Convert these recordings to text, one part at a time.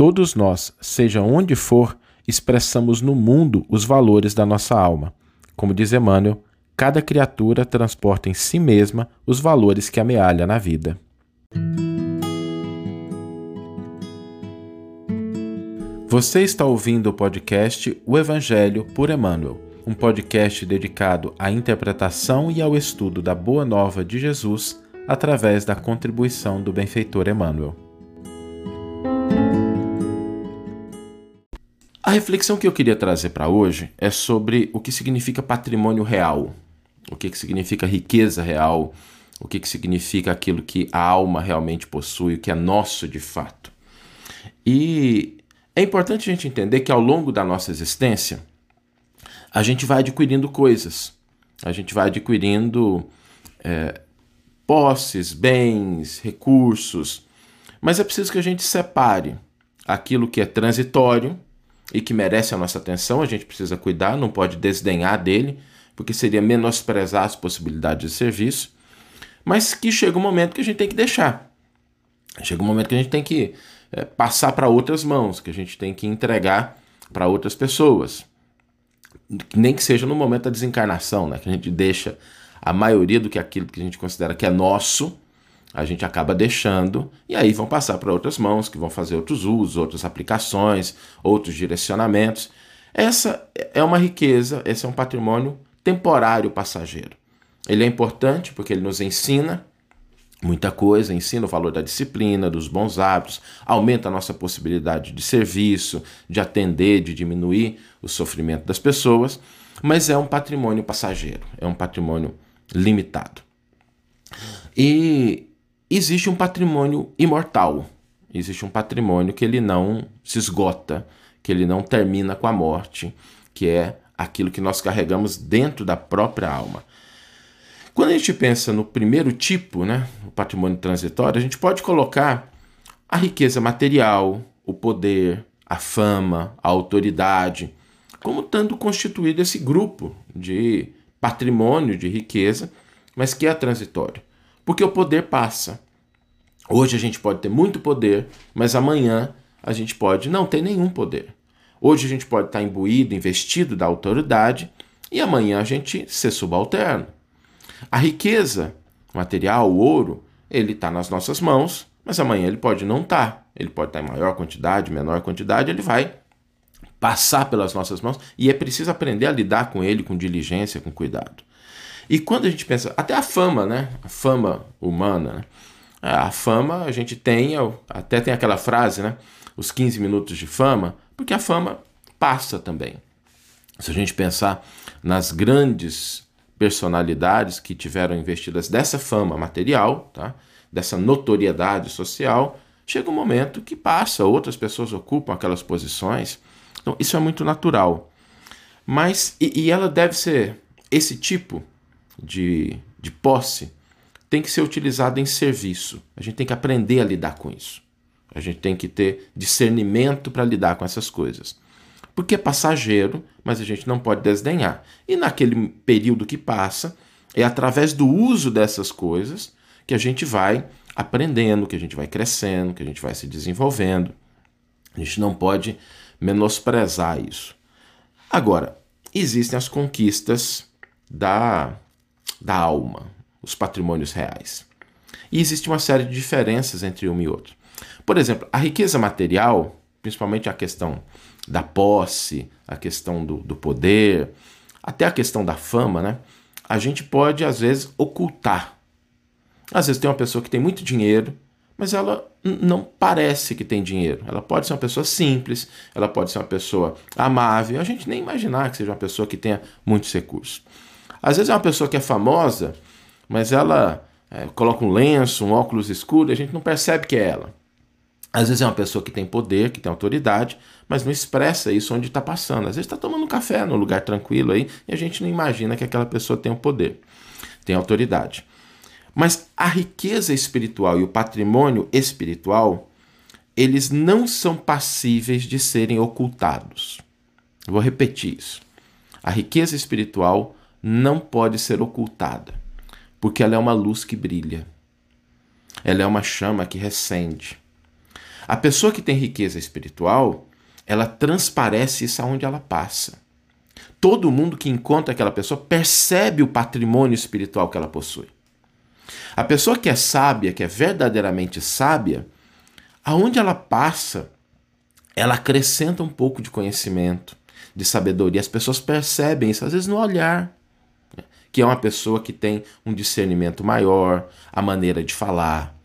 todos nós, seja onde for, expressamos no mundo os valores da nossa alma. Como diz Emmanuel, cada criatura transporta em si mesma os valores que amealha na vida. Você está ouvindo o podcast O Evangelho por Emmanuel, um podcast dedicado à interpretação e ao estudo da Boa Nova de Jesus através da contribuição do benfeitor Emmanuel. A reflexão que eu queria trazer para hoje é sobre o que significa patrimônio real, o que, que significa riqueza real, o que, que significa aquilo que a alma realmente possui, o que é nosso de fato. E é importante a gente entender que ao longo da nossa existência, a gente vai adquirindo coisas, a gente vai adquirindo é, posses, bens, recursos, mas é preciso que a gente separe aquilo que é transitório e que merece a nossa atenção, a gente precisa cuidar, não pode desdenhar dele, porque seria menosprezar as possibilidades de serviço, mas que chega um momento que a gente tem que deixar. Chega um momento que a gente tem que é, passar para outras mãos, que a gente tem que entregar para outras pessoas. Nem que seja no momento da desencarnação, né? que a gente deixa a maioria do que aquilo que a gente considera que é nosso, a gente acaba deixando e aí vão passar para outras mãos que vão fazer outros usos, outras aplicações, outros direcionamentos. Essa é uma riqueza, esse é um patrimônio temporário passageiro. Ele é importante porque ele nos ensina muita coisa, ensina o valor da disciplina, dos bons hábitos, aumenta a nossa possibilidade de serviço, de atender, de diminuir o sofrimento das pessoas, mas é um patrimônio passageiro, é um patrimônio limitado. E existe um patrimônio imortal, existe um patrimônio que ele não se esgota, que ele não termina com a morte, que é aquilo que nós carregamos dentro da própria alma. Quando a gente pensa no primeiro tipo, né, o patrimônio transitório, a gente pode colocar a riqueza material, o poder, a fama, a autoridade, como estando constituído esse grupo de patrimônio, de riqueza, mas que é transitório. Porque o poder passa. Hoje a gente pode ter muito poder, mas amanhã a gente pode não ter nenhum poder. Hoje a gente pode estar imbuído, investido da autoridade, e amanhã a gente ser subalterno. A riqueza material, o ouro, ele está nas nossas mãos, mas amanhã ele pode não estar. Tá. Ele pode estar tá em maior quantidade, menor quantidade, ele vai passar pelas nossas mãos e é preciso aprender a lidar com ele com diligência, com cuidado. E quando a gente pensa, até a fama, né? A fama humana, né? A fama a gente tem, até tem aquela frase, né? Os 15 minutos de fama, porque a fama passa também. Se a gente pensar nas grandes personalidades que tiveram investidas dessa fama material, tá? dessa notoriedade social, chega um momento que passa, outras pessoas ocupam aquelas posições. Então, isso é muito natural. Mas, e, e ela deve ser, esse tipo de, de posse tem que ser utilizada em serviço. A gente tem que aprender a lidar com isso. A gente tem que ter discernimento para lidar com essas coisas porque é passageiro, mas a gente não pode desdenhar. E naquele período que passa, é através do uso dessas coisas que a gente vai aprendendo, que a gente vai crescendo, que a gente vai se desenvolvendo. A gente não pode menosprezar isso. Agora, existem as conquistas da, da alma, os patrimônios reais. E existe uma série de diferenças entre um e outro. Por exemplo, a riqueza material, principalmente a questão da posse, a questão do, do poder, até a questão da fama, né? A gente pode, às vezes, ocultar. Às vezes tem uma pessoa que tem muito dinheiro, mas ela não parece que tem dinheiro. Ela pode ser uma pessoa simples, ela pode ser uma pessoa amável. A gente nem imaginar que seja uma pessoa que tenha muitos recursos. Às vezes é uma pessoa que é famosa, mas ela é, coloca um lenço, um óculos escuro, e a gente não percebe que é ela. Às vezes é uma pessoa que tem poder, que tem autoridade, mas não expressa isso onde está passando. Às vezes está tomando um café num lugar tranquilo aí e a gente não imagina que aquela pessoa tem o poder, tem autoridade. Mas a riqueza espiritual e o patrimônio espiritual, eles não são passíveis de serem ocultados. vou repetir isso. A riqueza espiritual não pode ser ocultada, porque ela é uma luz que brilha. Ela é uma chama que recende A pessoa que tem riqueza espiritual, ela transparece isso aonde ela passa. Todo mundo que encontra aquela pessoa percebe o patrimônio espiritual que ela possui. A pessoa que é sábia, que é verdadeiramente sábia, aonde ela passa, ela acrescenta um pouco de conhecimento, de sabedoria. As pessoas percebem isso, às vezes no olhar? Que é uma pessoa que tem um discernimento maior, a maneira de falar.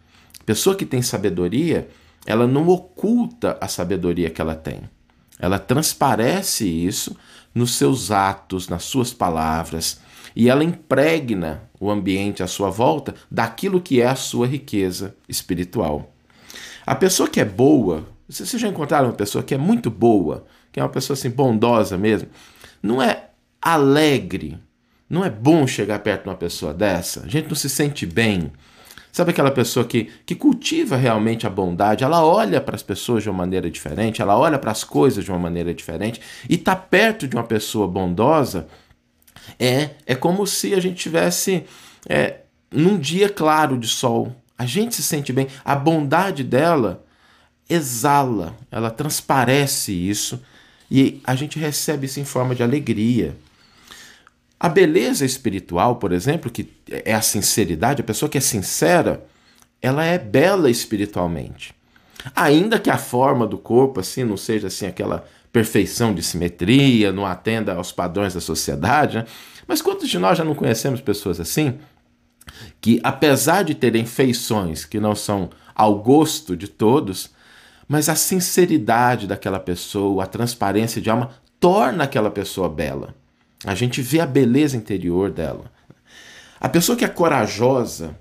Pessoa que tem sabedoria, ela não oculta a sabedoria que ela tem. Ela transparece isso nos seus atos, nas suas palavras, e ela impregna o ambiente à sua volta daquilo que é a sua riqueza espiritual. A pessoa que é boa, vocês já encontraram uma pessoa que é muito boa, que é uma pessoa assim bondosa mesmo, não é alegre, não é bom chegar perto de uma pessoa dessa. A gente não se sente bem. Sabe aquela pessoa que, que cultiva realmente a bondade? Ela olha para as pessoas de uma maneira diferente, ela olha para as coisas de uma maneira diferente e está perto de uma pessoa bondosa. É, é como se a gente tivesse é, num dia claro de sol. A gente se sente bem. A bondade dela exala, ela transparece isso e a gente recebe isso em forma de alegria. A beleza espiritual, por exemplo, que é a sinceridade, a pessoa que é sincera, ela é bela espiritualmente. Ainda que a forma do corpo assim não seja assim aquela perfeição de simetria, não atenda aos padrões da sociedade, né? mas quantos de nós já não conhecemos pessoas assim? Que apesar de terem feições que não são ao gosto de todos, mas a sinceridade daquela pessoa, a transparência de alma torna aquela pessoa bela. A gente vê a beleza interior dela. A pessoa que é corajosa,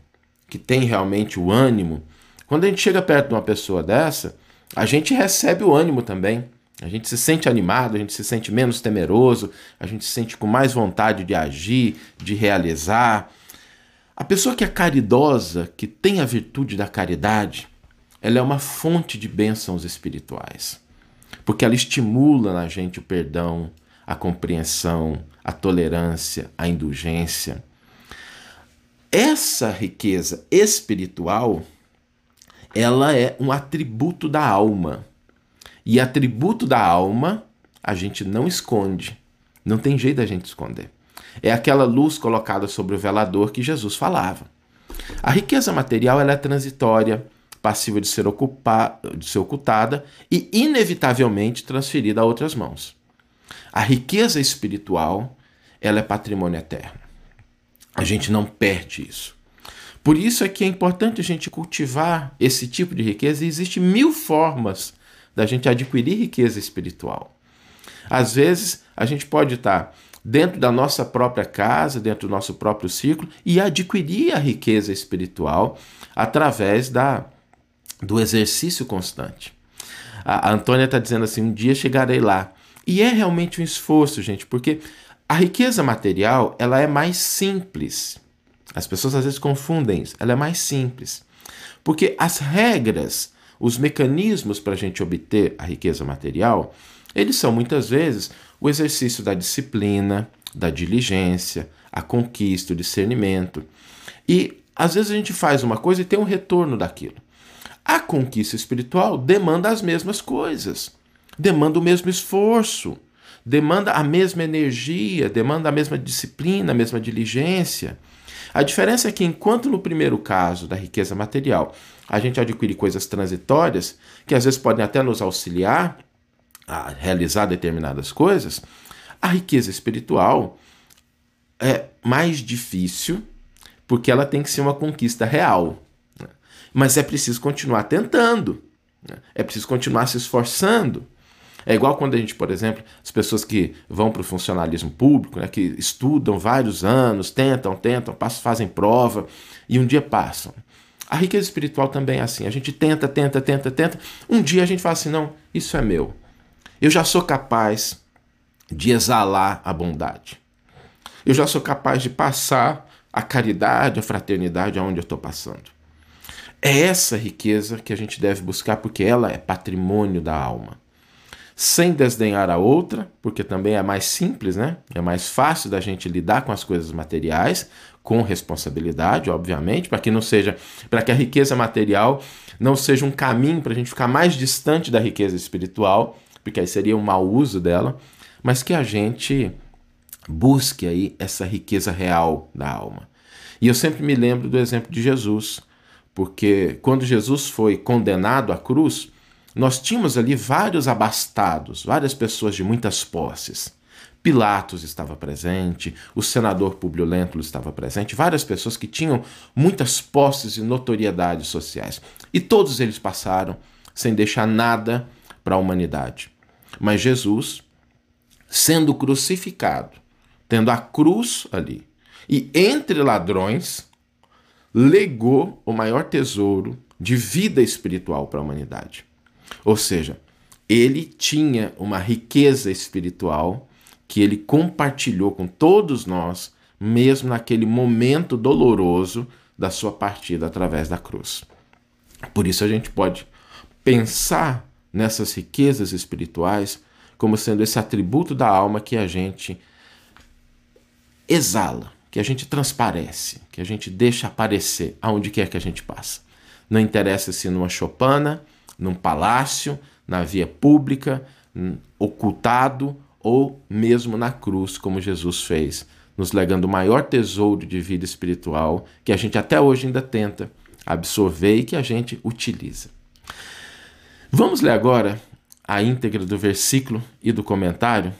que tem realmente o ânimo, quando a gente chega perto de uma pessoa dessa, a gente recebe o ânimo também. A gente se sente animado, a gente se sente menos temeroso, a gente se sente com mais vontade de agir, de realizar. A pessoa que é caridosa, que tem a virtude da caridade, ela é uma fonte de bênçãos espirituais, porque ela estimula na gente o perdão, a compreensão, a tolerância, a indulgência. Essa riqueza espiritual, ela é um atributo da alma. E atributo da alma, a gente não esconde. Não tem jeito da gente esconder. É aquela luz colocada sobre o velador que Jesus falava. A riqueza material ela é transitória, passível de ser, ocupar, de ser ocultada e inevitavelmente transferida a outras mãos. A riqueza espiritual, ela é patrimônio eterno. A gente não perde isso. Por isso é que é importante a gente cultivar esse tipo de riqueza e existem mil formas da gente adquirir riqueza espiritual. Às vezes, a gente pode estar dentro da nossa própria casa, dentro do nosso próprio ciclo e adquirir a riqueza espiritual através da, do exercício constante. A, a Antônia está dizendo assim: um dia chegarei lá. E é realmente um esforço, gente, porque a riqueza material ela é mais simples. As pessoas às vezes confundem isso. Ela é mais simples. Porque as regras, os mecanismos para a gente obter a riqueza material, eles são muitas vezes o exercício da disciplina, da diligência, a conquista, o discernimento. E às vezes a gente faz uma coisa e tem um retorno daquilo. A conquista espiritual demanda as mesmas coisas demanda o mesmo esforço, demanda a mesma energia, demanda a mesma disciplina, a mesma diligência. A diferença é que, enquanto no primeiro caso da riqueza material a gente adquire coisas transitórias, que às vezes podem até nos auxiliar a realizar determinadas coisas, a riqueza espiritual é mais difícil porque ela tem que ser uma conquista real. Né? Mas é preciso continuar tentando, né? é preciso continuar se esforçando. É igual quando a gente, por exemplo, as pessoas que vão para o funcionalismo público, né, que estudam vários anos, tentam, tentam, passam, fazem prova e um dia passam. A riqueza espiritual também é assim. A gente tenta, tenta, tenta, tenta. Um dia a gente fala assim: não, isso é meu. Eu já sou capaz de exalar a bondade. Eu já sou capaz de passar a caridade, a fraternidade aonde eu estou passando. É essa riqueza que a gente deve buscar porque ela é patrimônio da alma sem desdenhar a outra, porque também é mais simples, né? É mais fácil da gente lidar com as coisas materiais, com responsabilidade, obviamente, para que não seja, para que a riqueza material não seja um caminho para a gente ficar mais distante da riqueza espiritual, porque aí seria um mau uso dela, mas que a gente busque aí essa riqueza real da alma. E eu sempre me lembro do exemplo de Jesus, porque quando Jesus foi condenado à cruz, nós tínhamos ali vários abastados, várias pessoas de muitas posses. Pilatos estava presente, o senador Publio Lentulus estava presente, várias pessoas que tinham muitas posses e notoriedades sociais. E todos eles passaram sem deixar nada para a humanidade. Mas Jesus, sendo crucificado, tendo a cruz ali, e entre ladrões, legou o maior tesouro de vida espiritual para a humanidade. Ou seja, ele tinha uma riqueza espiritual que ele compartilhou com todos nós, mesmo naquele momento doloroso da sua partida através da cruz. Por isso a gente pode pensar nessas riquezas espirituais como sendo esse atributo da alma que a gente exala, que a gente transparece, que a gente deixa aparecer aonde quer que a gente passa. Não interessa se numa chopana, num palácio, na via pública, ocultado ou mesmo na cruz, como Jesus fez, nos legando o maior tesouro de vida espiritual que a gente até hoje ainda tenta absorver e que a gente utiliza. Vamos ler agora a íntegra do versículo e do comentário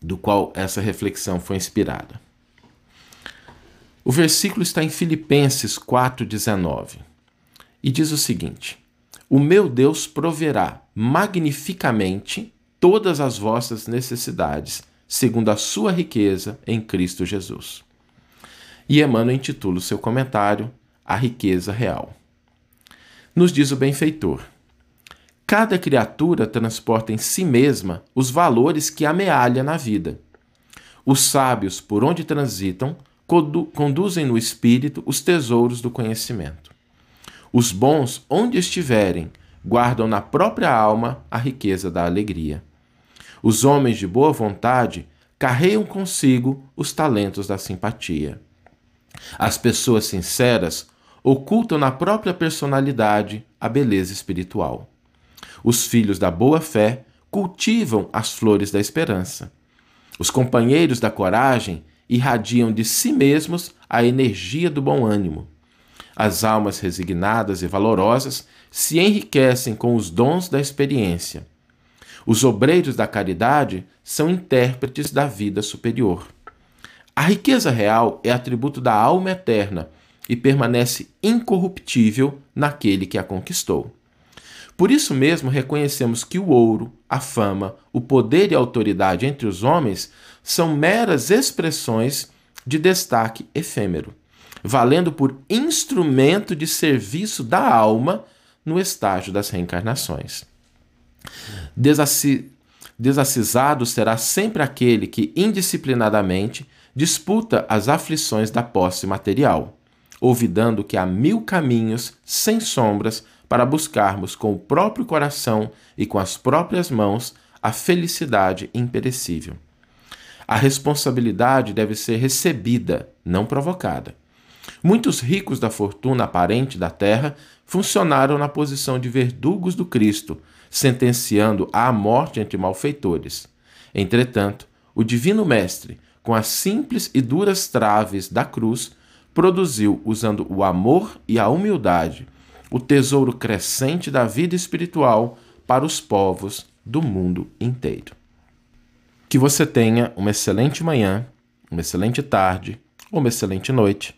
do qual essa reflexão foi inspirada. O versículo está em Filipenses 4,19 e diz o seguinte: O meu Deus proverá magnificamente todas as vossas necessidades, segundo a sua riqueza em Cristo Jesus. E Emmanuel intitula o seu comentário A Riqueza Real. Nos diz o benfeitor: Cada criatura transporta em si mesma os valores que amealha na vida. Os sábios, por onde transitam, conduzem no espírito os tesouros do conhecimento. Os bons, onde estiverem, guardam na própria alma a riqueza da alegria. Os homens de boa vontade carregam consigo os talentos da simpatia. As pessoas sinceras ocultam na própria personalidade a beleza espiritual. Os filhos da boa fé cultivam as flores da esperança. Os companheiros da coragem irradiam de si mesmos a energia do bom ânimo. As almas resignadas e valorosas se enriquecem com os dons da experiência. Os obreiros da caridade são intérpretes da vida superior. A riqueza real é atributo da alma eterna e permanece incorruptível naquele que a conquistou. Por isso mesmo reconhecemos que o ouro, a fama, o poder e a autoridade entre os homens são meras expressões de destaque efêmero, valendo por instrumento de serviço da alma no estágio das reencarnações. Desassi desacisado será sempre aquele que indisciplinadamente disputa as aflições da posse material, olvidando que há mil caminhos sem sombras para buscarmos com o próprio coração e com as próprias mãos a felicidade imperecível. A responsabilidade deve ser recebida, não provocada. Muitos ricos da fortuna aparente da terra funcionaram na posição de verdugos do Cristo, sentenciando à morte entre malfeitores. Entretanto, o Divino Mestre, com as simples e duras traves da cruz, produziu, usando o amor e a humildade, o tesouro crescente da vida espiritual para os povos do mundo inteiro. Que você tenha uma excelente manhã, uma excelente tarde ou uma excelente noite